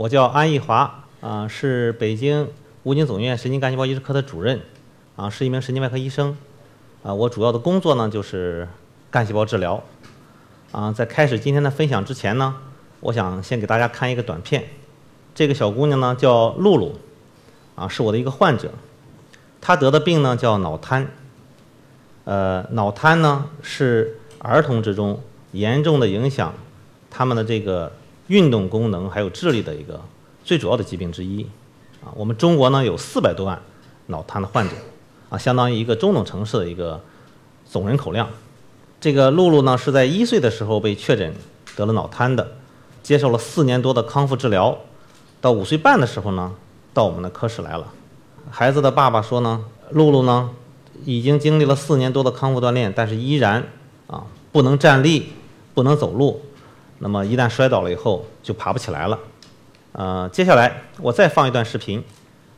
我叫安义华，啊，是北京武警总院神经干细胞移植科的主任，啊，是一名神经外科医生，啊，我主要的工作呢就是干细胞治疗，啊，在开始今天的分享之前呢，我想先给大家看一个短片，这个小姑娘呢叫露露，啊，是我的一个患者，她得的病呢叫脑瘫，呃，脑瘫呢是儿童之中严重的影响他们的这个。运动功能还有智力的一个最主要的疾病之一，啊，我们中国呢有四百多万脑瘫的患者，啊，相当于一个中等城市的一个总人口量。这个露露呢是在一岁的时候被确诊得了脑瘫的，接受了四年多的康复治疗，到五岁半的时候呢到我们的科室来了。孩子的爸爸说呢，露露呢已经经历了四年多的康复锻炼，但是依然啊不能站立，不能走路。那么一旦摔倒了以后就爬不起来了，呃，接下来我再放一段视频，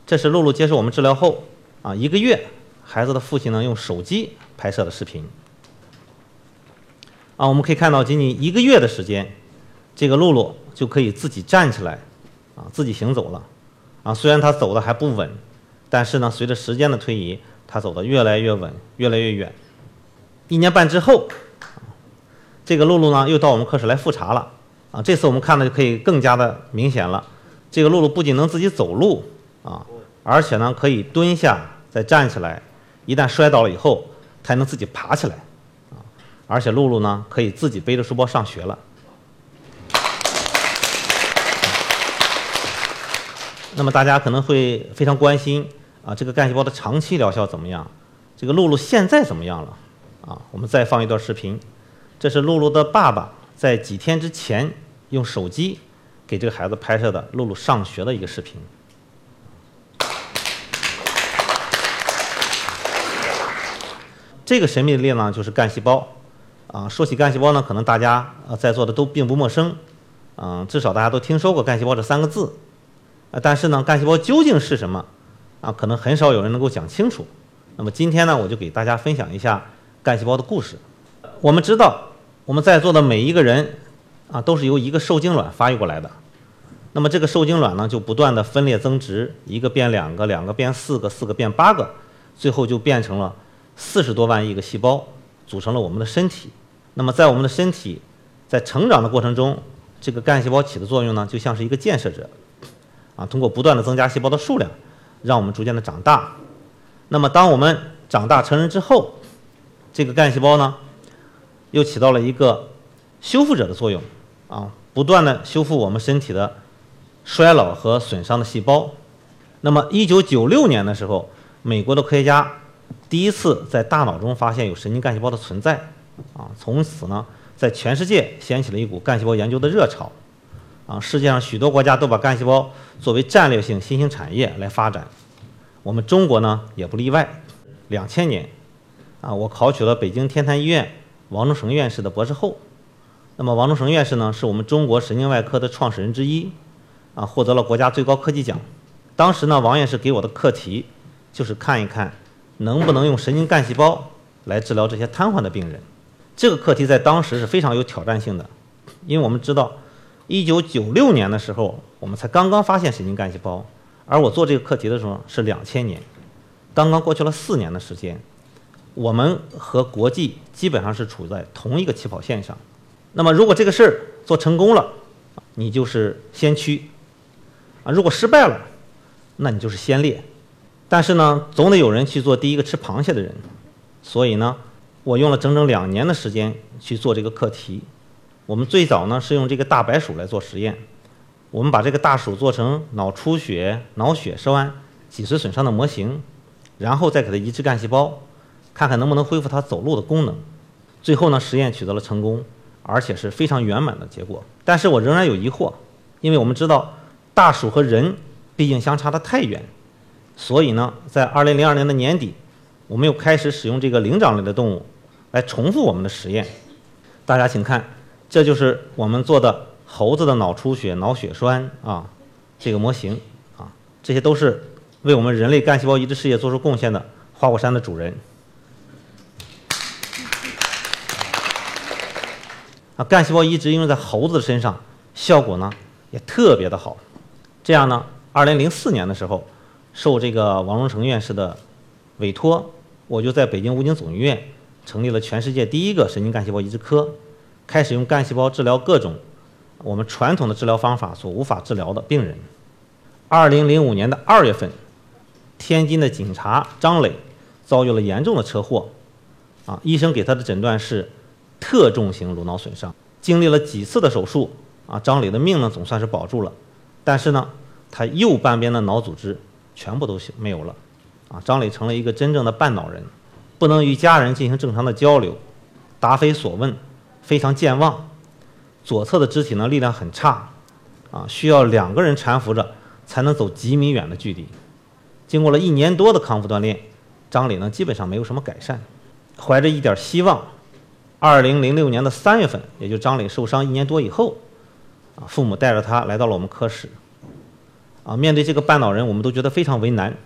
这是露露接受我们治疗后啊一个月，孩子的父亲呢用手机拍摄的视频，啊，我们可以看到仅仅一个月的时间，这个露露就可以自己站起来，啊，自己行走了，啊，虽然她走的还不稳，但是呢，随着时间的推移，她走的越来越稳，越来越远，一年半之后。这个露露呢，又到我们科室来复查了，啊，这次我们看的就可以更加的明显了。这个露露不仅能自己走路，啊，而且呢可以蹲下再站起来，一旦摔倒了以后，还能自己爬起来，啊，而且露露呢可以自己背着书包上学了。那么大家可能会非常关心，啊，这个干细胞的长期疗效怎么样？这个露露现在怎么样了？啊，我们再放一段视频。这是露露的爸爸在几天之前用手机给这个孩子拍摄的露露上学的一个视频。这个神秘的力量就是干细胞啊！说起干细胞呢，可能大家呃在座的都并不陌生，嗯，至少大家都听说过干细胞这三个字。但是呢，干细胞究竟是什么啊？可能很少有人能够讲清楚。那么今天呢，我就给大家分享一下干细胞的故事。我们知道。我们在座的每一个人，啊，都是由一个受精卵发育过来的。那么这个受精卵呢，就不断的分裂增殖，一个变两个，两个变四个，四个变八个，最后就变成了四十多万亿个细胞，组成了我们的身体。那么在我们的身体在成长的过程中，这个干细胞起的作用呢，就像是一个建设者，啊，通过不断的增加细胞的数量，让我们逐渐的长大。那么当我们长大成人之后，这个干细胞呢？又起到了一个修复者的作用，啊，不断的修复我们身体的衰老和损伤的细胞。那么，一九九六年的时候，美国的科学家第一次在大脑中发现有神经干细胞的存在，啊，从此呢，在全世界掀起了一股干细胞研究的热潮，啊，世界上许多国家都把干细胞作为战略性新兴产业来发展，我们中国呢也不例外。两千年，啊，我考取了北京天坛医院。王中成院士的博士后，那么王中成院士呢，是我们中国神经外科的创始人之一，啊，获得了国家最高科技奖。当时呢，王院士给我的课题就是看一看能不能用神经干细胞来治疗这些瘫痪的病人。这个课题在当时是非常有挑战性的，因为我们知道，一九九六年的时候我们才刚刚发现神经干细胞，而我做这个课题的时候是两千年，刚刚过去了四年的时间。我们和国际基本上是处在同一个起跑线上。那么，如果这个事儿做成功了，你就是先驱啊；如果失败了，那你就是先烈。但是呢，总得有人去做第一个吃螃蟹的人。所以呢，我用了整整两年的时间去做这个课题。我们最早呢是用这个大白鼠来做实验。我们把这个大鼠做成脑出血、脑血栓、脊髓损伤的模型，然后再给它移植干细胞。看看能不能恢复它走路的功能，最后呢，实验取得了成功，而且是非常圆满的结果。但是我仍然有疑惑，因为我们知道大鼠和人毕竟相差的太远，所以呢，在2002年的年底，我们又开始使用这个灵长类的动物来重复我们的实验。大家请看，这就是我们做的猴子的脑出血、脑血栓啊，这个模型啊，这些都是为我们人类干细胞移植事业做出贡献的花果山的主人。干细胞移植应用在猴子身上，效果呢也特别的好。这样呢，二零零四年的时候，受这个王荣成院士的委托，我就在北京武警总医院成立了全世界第一个神经干细胞移植科，开始用干细胞治疗各种我们传统的治疗方法所无法治疗的病人。二零零五年的二月份，天津的警察张磊遭遇了严重的车祸，啊，医生给他的诊断是特重型颅脑损伤，经历了几次的手术，啊，张磊的命呢总算是保住了。但是呢，他右半边的脑组织全部都没有了，啊，张磊成了一个真正的半脑人，不能与家人进行正常的交流，答非所问，非常健忘，左侧的肢体呢力量很差，啊，需要两个人搀扶着才能走几米远的距离。经过了一年多的康复锻炼，张磊呢基本上没有什么改善，怀着一点希望，二零零六年的三月份，也就张磊受伤一年多以后。啊，父母带着他来到了我们科室。啊，面对这个半脑人，我们都觉得非常为难，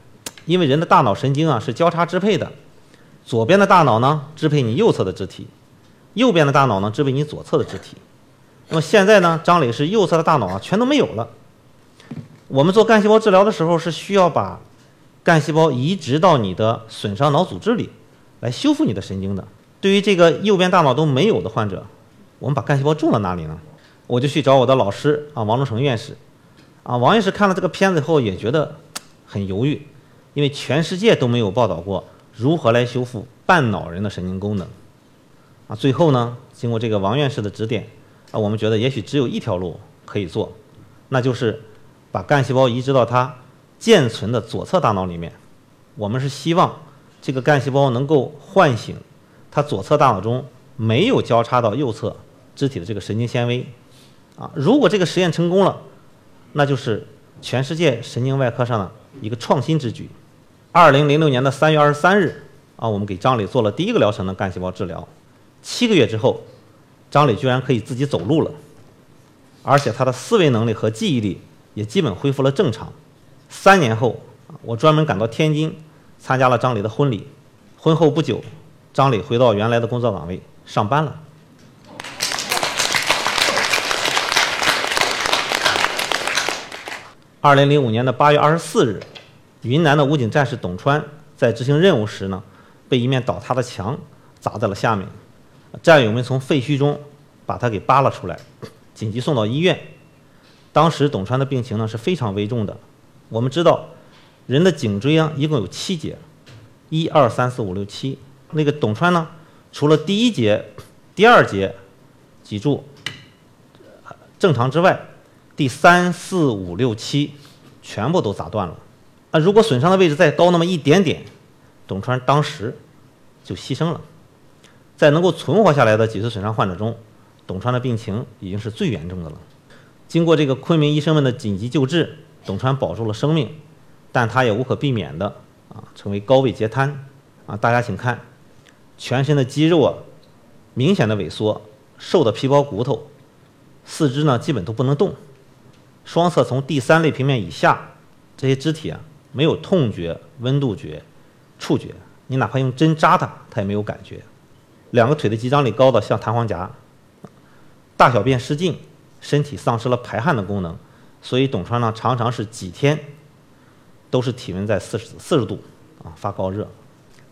因为人的大脑神经啊是交叉支配的，左边的大脑呢支配你右侧的肢体，右边的大脑呢支配你左侧的肢体。那么现在呢，张磊是右侧的大脑啊全都没有了。我们做干细胞治疗的时候是需要把干细胞移植到你的损伤脑组织里，来修复你的神经的。对于这个右边大脑都没有的患者，我们把干细胞种到哪里呢？我就去找我的老师啊，王忠成院士，啊，王院士看了这个片子以后也觉得很犹豫，因为全世界都没有报道过如何来修复半脑人的神经功能，啊，最后呢，经过这个王院士的指点，啊，我们觉得也许只有一条路可以做，那就是把干细胞移植到他健存的左侧大脑里面，我们是希望这个干细胞能够唤醒他左侧大脑中没有交叉到右侧肢体的这个神经纤维。啊，如果这个实验成功了，那就是全世界神经外科上的一个创新之举。二零零六年的三月二十三日，啊，我们给张磊做了第一个疗程的干细胞治疗。七个月之后，张磊居然可以自己走路了，而且他的思维能力和记忆力也基本恢复了正常。三年后，我专门赶到天津参加了张磊的婚礼。婚后不久，张磊回到原来的工作岗位上班了。二零零五年的八月二十四日，云南的武警战士董川在执行任务时呢，被一面倒塌的墙砸在了下面，战友们从废墟中把他给扒了出来，紧急送到医院。当时董川的病情呢是非常危重的。我们知道，人的颈椎啊一共有七节，一二三四五六七。那个董川呢，除了第一节、第二节脊柱正常之外，第三四五六七全部都砸断了，啊，如果损伤的位置再高那么一点点，董川当时就牺牲了。在能够存活下来的脊髓损伤患者中，董川的病情已经是最严重的了。经过这个昆明医生们的紧急救治，董川保住了生命，但他也无可避免的啊成为高位截瘫啊。大家请看，全身的肌肉啊明显的萎缩，瘦的皮包骨头，四肢呢基本都不能动。双侧从第三类平面以下，这些肢体啊没有痛觉、温度觉、触觉，你哪怕用针扎它，它也没有感觉。两个腿的肌张力高的像弹簧夹，大小便失禁，身体丧失了排汗的功能，所以董川呢常常是几天都是体温在四十四十度啊发高热。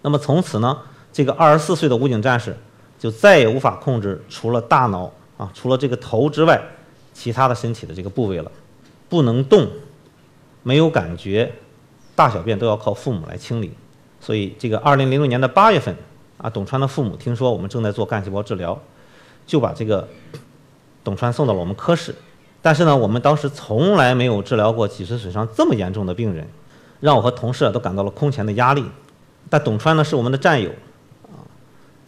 那么从此呢，这个二十四岁的武警战士就再也无法控制除了大脑啊除了这个头之外其他的身体的这个部位了。不能动，没有感觉，大小便都要靠父母来清理。所以，这个二零零六年的八月份，啊，董川的父母听说我们正在做干细胞治疗，就把这个董川送到了我们科室。但是呢，我们当时从来没有治疗过脊髓损伤这么严重的病人，让我和同事都感到了空前的压力。但董川呢是我们的战友，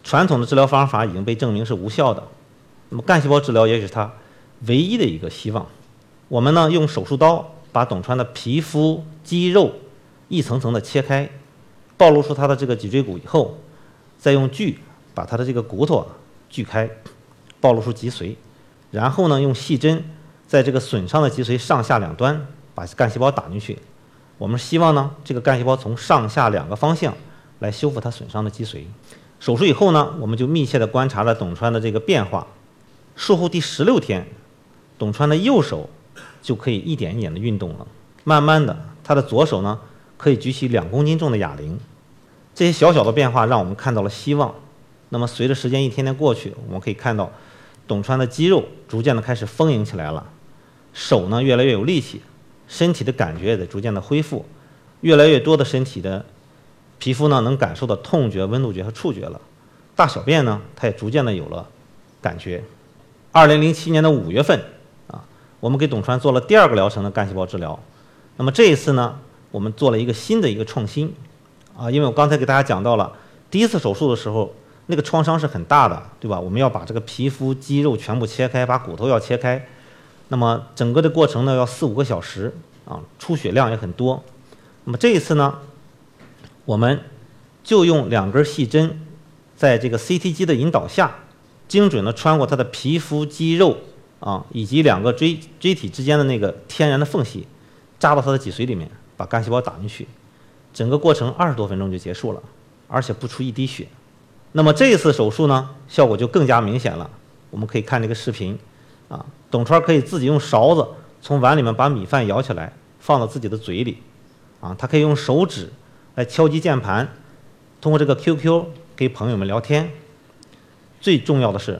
传统的治疗方法已经被证明是无效的，那么干细胞治疗也许是他唯一的一个希望。我们呢用手术刀把董川的皮肤、肌肉一层层的切开，暴露出他的这个脊椎骨以后，再用锯把他的这个骨头锯开，暴露出脊髓，然后呢用细针在这个损伤的脊髓上下两端把干细胞打进去。我们希望呢这个干细胞从上下两个方向来修复它损伤的脊髓。手术以后呢，我们就密切地观察了董川的这个变化。术后第十六天，董川的右手。就可以一点一点的运动了。慢慢的，他的左手呢可以举起两公斤重的哑铃。这些小小的变化让我们看到了希望。那么随着时间一天天过去，我们可以看到董川的肌肉逐渐的开始丰盈起来了，手呢越来越有力气，身体的感觉也在逐渐的恢复，越来越多的身体的皮肤呢能感受到痛觉、温度觉和触觉了。大小便呢，它也逐渐的有了感觉。二零零七年的五月份啊，我们给董川做了第二个疗程的干细胞治疗。那么这一次呢，我们做了一个新的一个创新啊，因为我刚才给大家讲到了，第一次手术的时候，那个创伤是很大的，对吧？我们要把这个皮肤、肌肉全部切开，把骨头要切开，那么整个的过程呢要四五个小时啊，出血量也很多。那么这一次呢，我们就用两根细针，在这个 CT 机的引导下，精准的穿过他的皮肤、肌肉啊，以及两个椎椎体之间的那个天然的缝隙。扎到他的脊髓里面，把干细胞打进去，整个过程二十多分钟就结束了，而且不出一滴血。那么这一次手术呢，效果就更加明显了。我们可以看这个视频，啊，董川可以自己用勺子从碗里面把米饭舀起来，放到自己的嘴里，啊，他可以用手指来敲击键盘，通过这个 QQ 给朋友们聊天。最重要的是，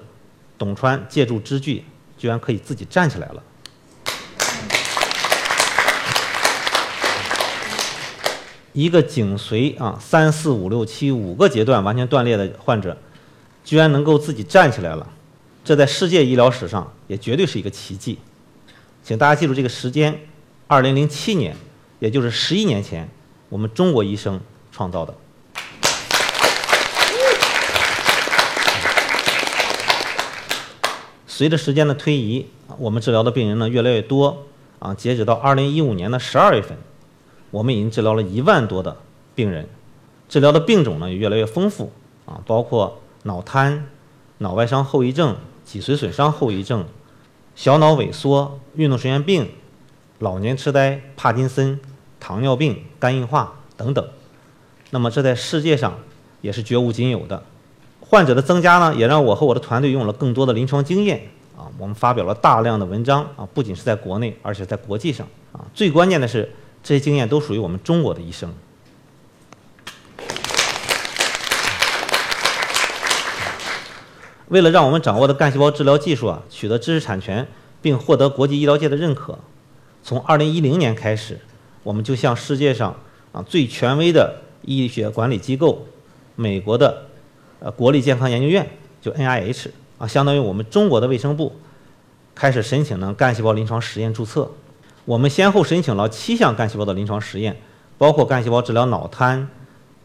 董川借助支具，居然可以自己站起来了。一个颈髓啊，三四五六七五个阶段完全断裂的患者，居然能够自己站起来了，这在世界医疗史上也绝对是一个奇迹。请大家记住这个时间：二零零七年，也就是十一年前，我们中国医生创造的。随着时间的推移，我们治疗的病人呢越来越多啊，截止到二零一五年的十二月份。我们已经治疗了一万多的病人，治疗的病种呢也越来越丰富啊，包括脑瘫、脑外伤后遗症、脊髓损伤后遗症、小脑萎缩、运动神经病、老年痴呆、帕金森、糖尿病、肝硬化等等。那么这在世界上也是绝无仅有的。患者的增加呢，也让我和我的团队用了更多的临床经验啊，我们发表了大量的文章啊，不仅是在国内，而且在国际上啊。最关键的是。这些经验都属于我们中国的医生。为了让我们掌握的干细胞治疗技术啊取得知识产权，并获得国际医疗界的认可，从2010年开始，我们就向世界上啊最权威的医学管理机构——美国的呃国立健康研究院，就 NIH 啊，相当于我们中国的卫生部，开始申请呢干细胞临床实验注册。我们先后申请了七项干细胞的临床实验，包括干细胞治疗脑瘫、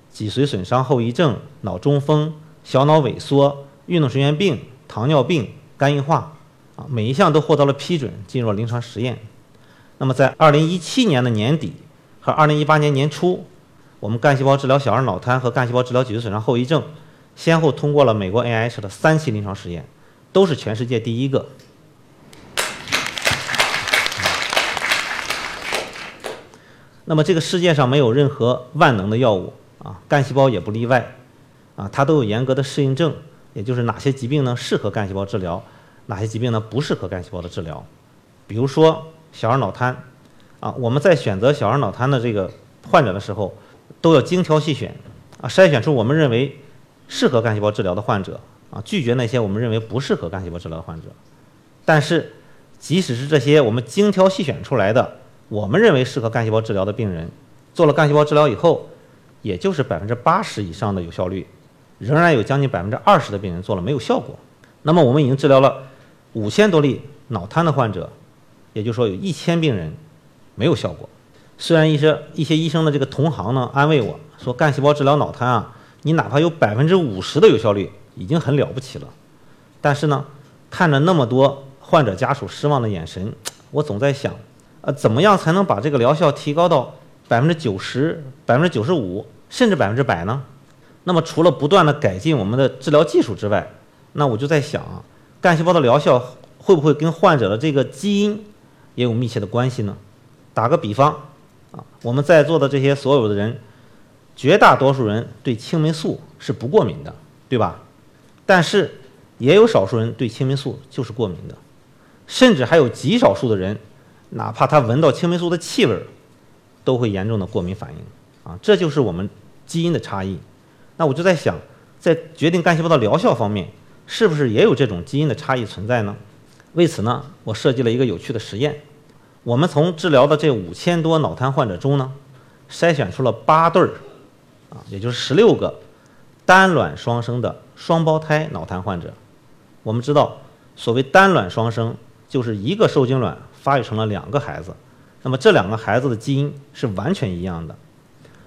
脊髓损伤后遗症、脑中风、小脑萎缩、运动神经病、糖尿病、肝硬化，啊，每一项都获得了批准，进入了临床实验。那么在2017年的年底和2018年年初，我们干细胞治疗小儿脑瘫和干细胞治疗脊髓损伤后遗症，先后通过了美国 NIH 的三期临床实验，都是全世界第一个。那么这个世界上没有任何万能的药物啊，干细胞也不例外，啊，它都有严格的适应症，也就是哪些疾病呢适合干细胞治疗，哪些疾病呢不适合干细胞的治疗。比如说小儿脑瘫，啊，我们在选择小儿脑瘫的这个患者的时候，都要精挑细选，啊，筛选出我们认为适合干细胞治疗的患者，啊，拒绝那些我们认为不适合干细胞治疗的患者。但是，即使是这些我们精挑细选出来的。我们认为适合干细胞治疗的病人，做了干细胞治疗以后，也就是百分之八十以上的有效率，仍然有将近百分之二十的病人做了没有效果。那么我们已经治疗了五千多例脑瘫的患者，也就是说有一千病人没有效果。虽然一些一些医生的这个同行呢安慰我说，干细胞治疗脑瘫啊，你哪怕有百分之五十的有效率已经很了不起了。但是呢，看着那么多患者家属失望的眼神，我总在想。呃，怎么样才能把这个疗效提高到百分之九十、百分之九十五，甚至百分之百呢？那么，除了不断的改进我们的治疗技术之外，那我就在想，干细胞的疗效会不会跟患者的这个基因也有密切的关系呢？打个比方啊，我们在座的这些所有的人，绝大多数人对青霉素是不过敏的，对吧？但是也有少数人对青霉素就是过敏的，甚至还有极少数的人。哪怕他闻到青霉素的气味儿，都会严重的过敏反应啊，这就是我们基因的差异。那我就在想，在决定干细胞的疗效方面，是不是也有这种基因的差异存在呢？为此呢，我设计了一个有趣的实验。我们从治疗的这五千多脑瘫患者中呢，筛选出了八对儿，啊，也就是十六个单卵双生的双胞胎脑瘫患者。我们知道，所谓单卵双生，就是一个受精卵发育成了两个孩子，那么这两个孩子的基因是完全一样的。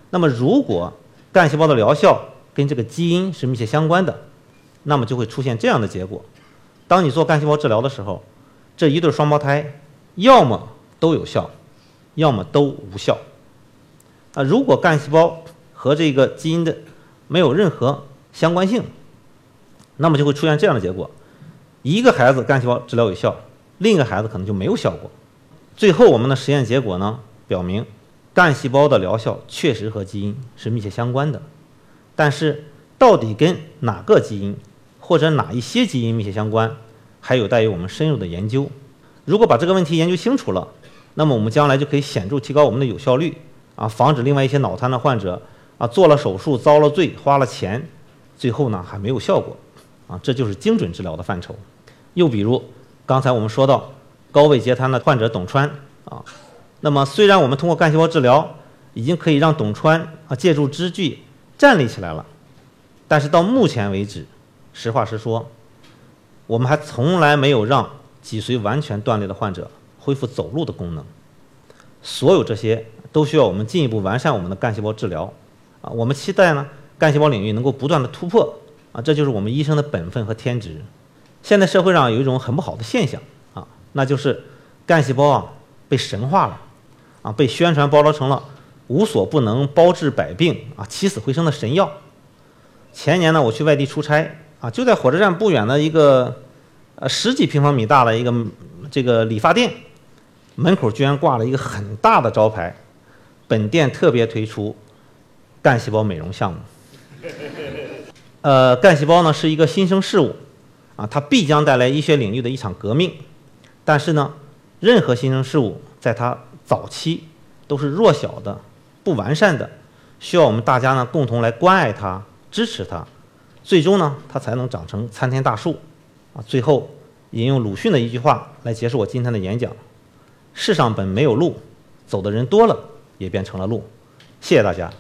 那么如果干细胞的疗效跟这个基因是密切相关的，那么就会出现这样的结果：当你做干细胞治疗的时候，这一对双胞胎要么都有效，要么都无效。啊，如果干细胞和这个基因的没有任何相关性，那么就会出现这样的结果：一个孩子干细胞治疗有效，另一个孩子可能就没有效果。最后，我们的实验结果呢，表明干细胞的疗效确实和基因是密切相关的。但是，到底跟哪个基因或者哪一些基因密切相关，还有待于我们深入的研究。如果把这个问题研究清楚了，那么我们将来就可以显著提高我们的有效率啊，防止另外一些脑瘫的患者啊做了手术遭了罪花了钱，最后呢还没有效果啊，这就是精准治疗的范畴。又比如刚才我们说到高位截瘫的患者董川啊，那么虽然我们通过干细胞治疗已经可以让董川啊借助支具站立起来了，但是到目前为止，实话实说，我们还从来没有让脊髓完全断裂的患者恢复走路的功能。所有这些都需要我们进一步完善我们的干细胞治疗啊！我们期待呢，干细胞领域能够不断的突破啊！这就是我们医生的本分和天职。现在社会上有一种很不好的现象啊，那就是干细胞啊被神化了啊，被宣传包装成了无所不能、包治百病啊、起死回生的神药。前年呢，我去外地出差啊，就在火车站不远的一个呃十几平方米大的一个这个理发店。门口居然挂了一个很大的招牌，本店特别推出干细胞美容项目。呃，干细胞呢是一个新生事物，啊，它必将带来医学领域的一场革命。但是呢，任何新生事物在它早期都是弱小的、不完善的，需要我们大家呢共同来关爱它、支持它，最终呢它才能长成参天大树。啊，最后引用鲁迅的一句话来结束我今天的演讲。世上本没有路，走的人多了，也变成了路。谢谢大家。